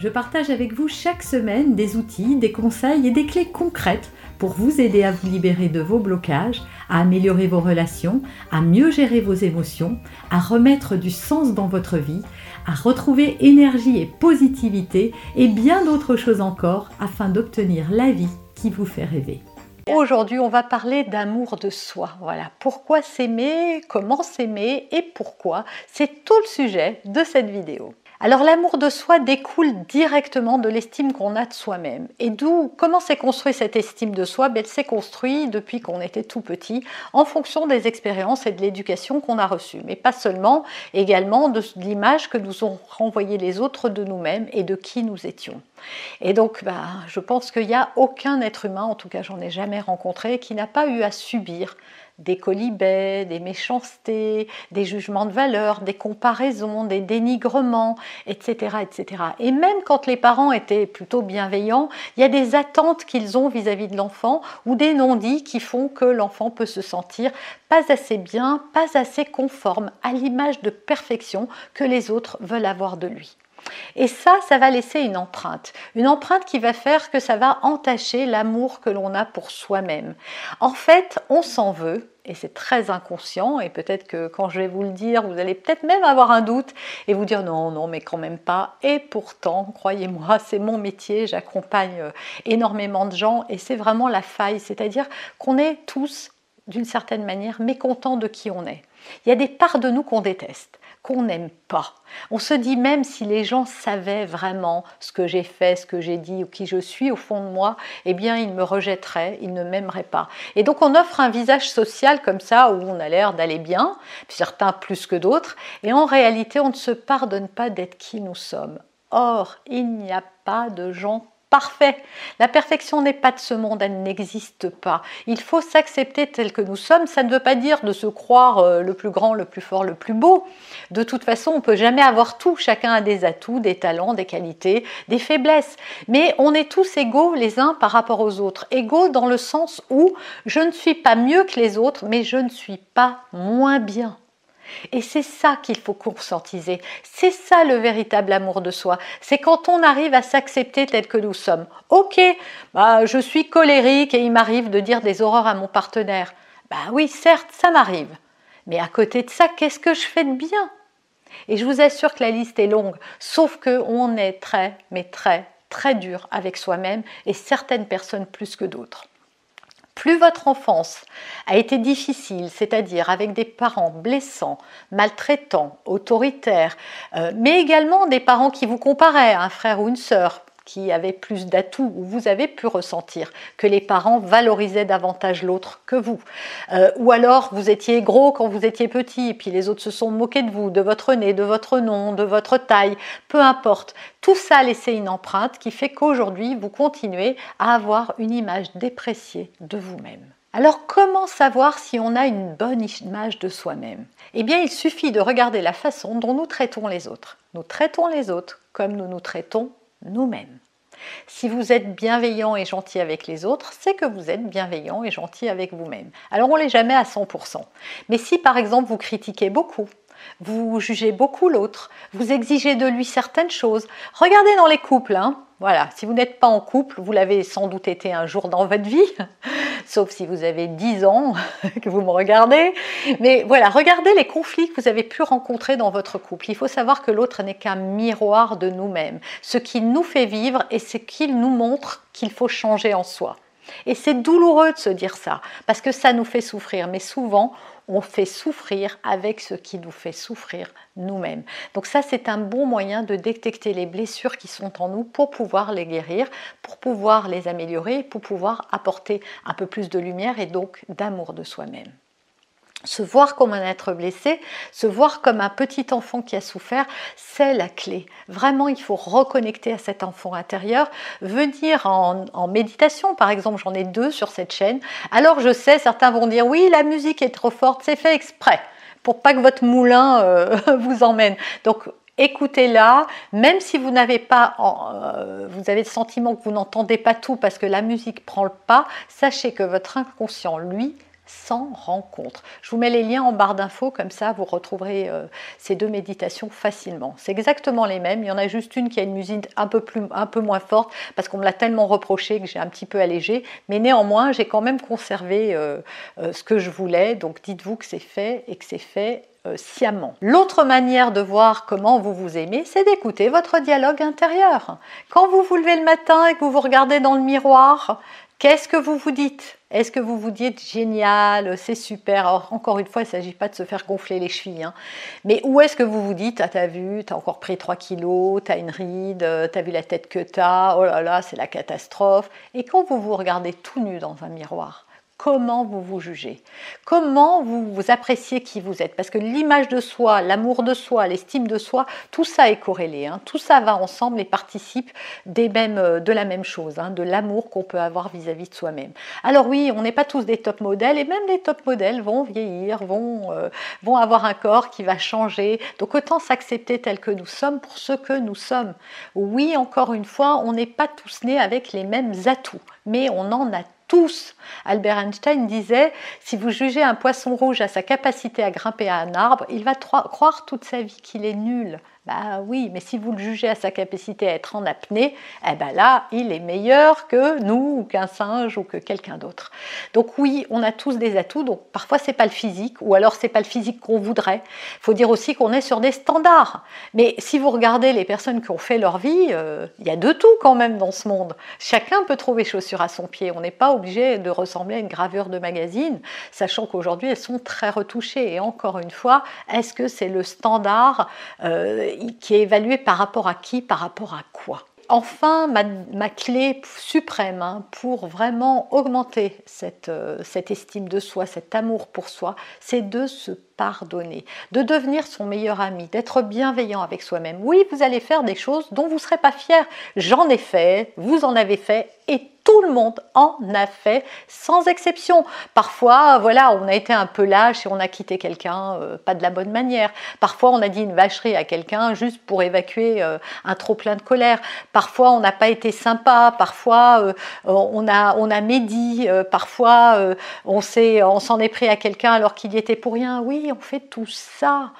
je partage avec vous chaque semaine des outils, des conseils et des clés concrètes pour vous aider à vous libérer de vos blocages, à améliorer vos relations, à mieux gérer vos émotions, à remettre du sens dans votre vie, à retrouver énergie et positivité et bien d'autres choses encore afin d'obtenir la vie qui vous fait rêver. Aujourd'hui, on va parler d'amour de soi. Voilà, pourquoi s'aimer, comment s'aimer et pourquoi. C'est tout le sujet de cette vidéo. Alors l'amour de soi découle directement de l'estime qu'on a de soi-même. Et d'où, comment s'est construit cette estime de soi? Ben, Elle s'est construite depuis qu'on était tout petit, en fonction des expériences et de l'éducation qu'on a reçues. Mais pas seulement, également de l'image que nous ont renvoyé les autres de nous-mêmes et de qui nous étions. Et donc, ben, je pense qu'il n'y a aucun être humain, en tout cas j'en ai jamais rencontré, qui n'a pas eu à subir des colibets, des méchancetés, des jugements de valeur, des comparaisons, des dénigrements, etc., etc. Et même quand les parents étaient plutôt bienveillants, il y a des attentes qu'ils ont vis-à-vis de l'enfant ou des non-dits qui font que l'enfant peut se sentir pas assez bien, pas assez conforme à l'image de perfection que les autres veulent avoir de lui. Et ça, ça va laisser une empreinte. Une empreinte qui va faire que ça va entacher l'amour que l'on a pour soi-même. En fait, on s'en veut, et c'est très inconscient, et peut-être que quand je vais vous le dire, vous allez peut-être même avoir un doute et vous dire non, non, mais quand même pas. Et pourtant, croyez-moi, c'est mon métier, j'accompagne euh, énormément de gens, et c'est vraiment la faille, c'est-à-dire qu'on est tous, d'une certaine manière, mécontents de qui on est. Il y a des parts de nous qu'on déteste qu'on n'aime pas. On se dit même si les gens savaient vraiment ce que j'ai fait, ce que j'ai dit ou qui je suis au fond de moi, eh bien ils me rejetteraient, ils ne m'aimeraient pas. Et donc on offre un visage social comme ça où on a l'air d'aller bien, certains plus que d'autres, et en réalité on ne se pardonne pas d'être qui nous sommes. Or, il n'y a pas de gens parfait. La perfection n'est pas de ce monde, elle n'existe pas. Il faut s'accepter tel que nous sommes. Ça ne veut pas dire de se croire euh, le plus grand, le plus fort, le plus beau. De toute façon, on ne peut jamais avoir tout. Chacun a des atouts, des talents, des qualités, des faiblesses. Mais on est tous égaux les uns par rapport aux autres. Égaux dans le sens où je ne suis pas mieux que les autres, mais je ne suis pas moins bien. Et c'est ça qu'il faut conscientiser. C'est ça le véritable amour de soi. C'est quand on arrive à s'accepter tel que nous sommes. Ok, bah, je suis colérique et il m'arrive de dire des horreurs à mon partenaire. Bah oui, certes, ça m'arrive. Mais à côté de ça, qu'est-ce que je fais de bien? Et je vous assure que la liste est longue, sauf qu'on est très, mais très, très dur avec soi-même et certaines personnes plus que d'autres. Plus votre enfance a été difficile, c'est-à-dire avec des parents blessants, maltraitants, autoritaires, euh, mais également des parents qui vous comparaient à un frère ou une sœur, qui avait plus d'atouts, ou vous avez pu ressentir que les parents valorisaient davantage l'autre que vous. Euh, ou alors vous étiez gros quand vous étiez petit, et puis les autres se sont moqués de vous, de votre nez, de votre nom, de votre taille, peu importe. Tout ça a laissé une empreinte qui fait qu'aujourd'hui vous continuez à avoir une image dépréciée de vous-même. Alors comment savoir si on a une bonne image de soi-même? Eh bien il suffit de regarder la façon dont nous traitons les autres. Nous traitons les autres comme nous nous traitons nous-mêmes. Si vous êtes bienveillant et gentil avec les autres, c'est que vous êtes bienveillant et gentil avec vous-même. Alors on l'est jamais à 100%. Mais si par exemple vous critiquez beaucoup, vous jugez beaucoup l'autre, vous exigez de lui certaines choses, regardez dans les couples, hein, voilà, si vous n'êtes pas en couple, vous l'avez sans doute été un jour dans votre vie, sauf si vous avez 10 ans que vous me regardez. Mais voilà, regardez les conflits que vous avez pu rencontrer dans votre couple. Il faut savoir que l'autre n'est qu'un miroir de nous-mêmes. Ce qui nous fait vivre et ce qu'il nous montre qu'il faut changer en soi. Et c'est douloureux de se dire ça, parce que ça nous fait souffrir. Mais souvent, on fait souffrir avec ce qui nous fait souffrir nous-mêmes. Donc ça, c'est un bon moyen de détecter les blessures qui sont en nous pour pouvoir les guérir, pour pouvoir les améliorer, pour pouvoir apporter un peu plus de lumière et donc d'amour de soi-même. Se voir comme un être blessé, se voir comme un petit enfant qui a souffert, c'est la clé. Vraiment, il faut reconnecter à cet enfant intérieur, venir en, méditation, par exemple, j'en ai deux sur cette chaîne. Alors je sais, certains vont dire oui, la musique est trop forte, c'est fait exprès pour pas que votre moulin euh, vous emmène. Donc écoutez-la, même si vous n'avez pas, euh, vous avez le sentiment que vous n'entendez pas tout parce que la musique prend le pas, sachez que votre inconscient, lui, sans rencontre. Je vous mets les liens en barre d'infos, comme ça vous retrouverez euh, ces deux méditations facilement. C'est exactement les mêmes, il y en a juste une qui a une musique un peu, moins forte, parce qu'on me l'a tellement reproché que j'ai un petit peu allégé, mais néanmoins j'ai quand même conservé euh, euh, ce que je voulais, donc dites-vous que c'est fait et que c'est fait sciemment. L'autre manière de voir comment vous vous aimez, c'est d'écouter votre dialogue intérieur. Quand vous vous levez le matin et que vous vous regardez dans le miroir, Qu'est-ce que vous vous dites? Est-ce que vous vous dites génial, c'est super encore une fois, il ne s'agit pas de se faire gonfler les chevilles. Hein. Mais où est-ce que vous vous dites Ah, t'as vu, t'as encore pris 3 kilos, t'as une ride, t'as vu la tête que t'as, oh là là, c'est la catastrophe. Et quand vous vous regardez tout nu dans un miroir, comment vous vous jugez, comment vous, vous appréciez qui vous êtes. Parce que l'image de soi, l'amour de soi, l'estime de soi, tout ça est corrélé. Hein. Tout ça va ensemble et participe des mêmes, euh, de la même chose, hein, de l'amour qu'on peut avoir vis-à-vis de soi-même. Alors oui, on n'est pas tous des top modèles et même les top modèles vont vieillir, vont, euh, vont avoir un corps qui va changer. Donc autant s'accepter tel que nous sommes pour ce que nous sommes. Oui, encore une fois, on n'est pas tous nés avec les mêmes atouts, mais on en a tous. Albert Einstein disait, si vous jugez un poisson rouge à sa capacité à grimper à un arbre, il va croire toute sa vie qu'il est nul. Bah oui, mais si vous le jugez à sa capacité à être en apnée, eh ben là, il est meilleur que nous, ou qu'un singe, ou que quelqu'un d'autre. Donc oui, on a tous des atouts. Donc parfois c'est pas le physique, ou alors c'est pas le physique qu'on voudrait. Faut dire aussi qu'on est sur des standards. Mais si vous regardez les personnes qui ont fait leur vie, euh, il y a de tout quand même dans ce monde. Chacun peut trouver chaussures à son pied. On n'est pas obligé de ressembler à une gravure de magazine, sachant qu'aujourd'hui elles sont très retouchées. Et encore une fois, est-ce que c'est le standard? Euh, qui est évalué par rapport à qui, par rapport à quoi. Enfin, ma, clé suprême hein, pour vraiment augmenter cette, euh, cette estime de soi, cet amour pour soi, c'est de se pardonner, de devenir son meilleur ami, d'être bienveillant avec soi-même. Oui, vous allez faire des choses dont vous ne serez pas fier. J'en ai fait, vous en avez fait, et tout le monde en a fait, sans exception. Parfois, voilà, on a été un peu lâche et on a quitté quelqu'un euh, pas de la bonne manière. Parfois, on a dit une vacherie à quelqu'un juste pour évacuer euh, un trop plein de colère. Parfois, on n'a pas été sympa. Parfois, euh, on a on a médit. parfois, on s'est on s'en est pris à quelqu'un alors qu'il y était pour rien. Oui, on fait tout ça.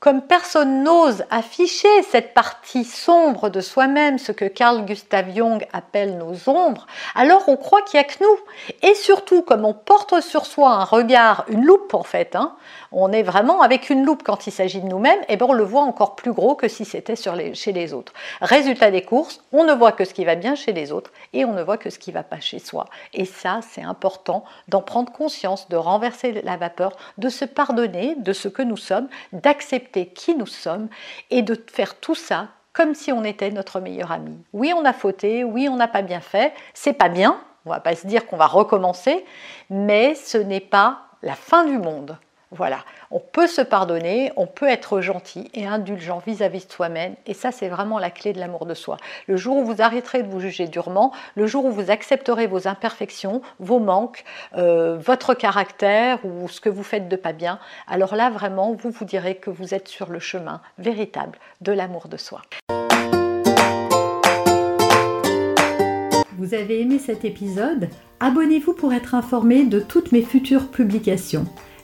Comme personne n'ose afficher cette partie sombre de soi-même, ce que Carl Gustav Jung appelle nos ombres, alors on croit qu'il n'y a que nous. Et surtout, comme on porte sur soi un regard, une loupe en fait, hein, on est vraiment avec une loupe quand il s'agit de nous-mêmes, et ben on le voit encore plus gros que si c'était chez les autres. Résultat des courses, on ne voit que ce qui va bien chez les autres et on ne voit que ce qui ne va pas chez soi. Et ça, c'est important d'en prendre conscience, de renverser la vapeur, de se pardonner de ce que nous sommes, d'accepter qui nous sommes et de faire tout ça comme si on était notre meilleur ami. Oui, on a fauté, oui, on n'a pas bien fait, c'est pas bien, on va pas se dire qu'on va recommencer, mais ce n'est pas la fin du monde. Voilà, on peut se pardonner, on peut être gentil et indulgent vis-à-vis de soi-même, et ça c'est vraiment la clé de l'amour de soi. Le jour où vous arrêterez de vous juger durement, le jour où vous accepterez vos imperfections, vos manques, euh, votre caractère ou ce que vous faites de pas bien, alors là vraiment vous vous direz que vous êtes sur le chemin véritable de l'amour de soi. Vous avez aimé cet épisode? Abonnez-vous pour être informé de toutes mes futures publications.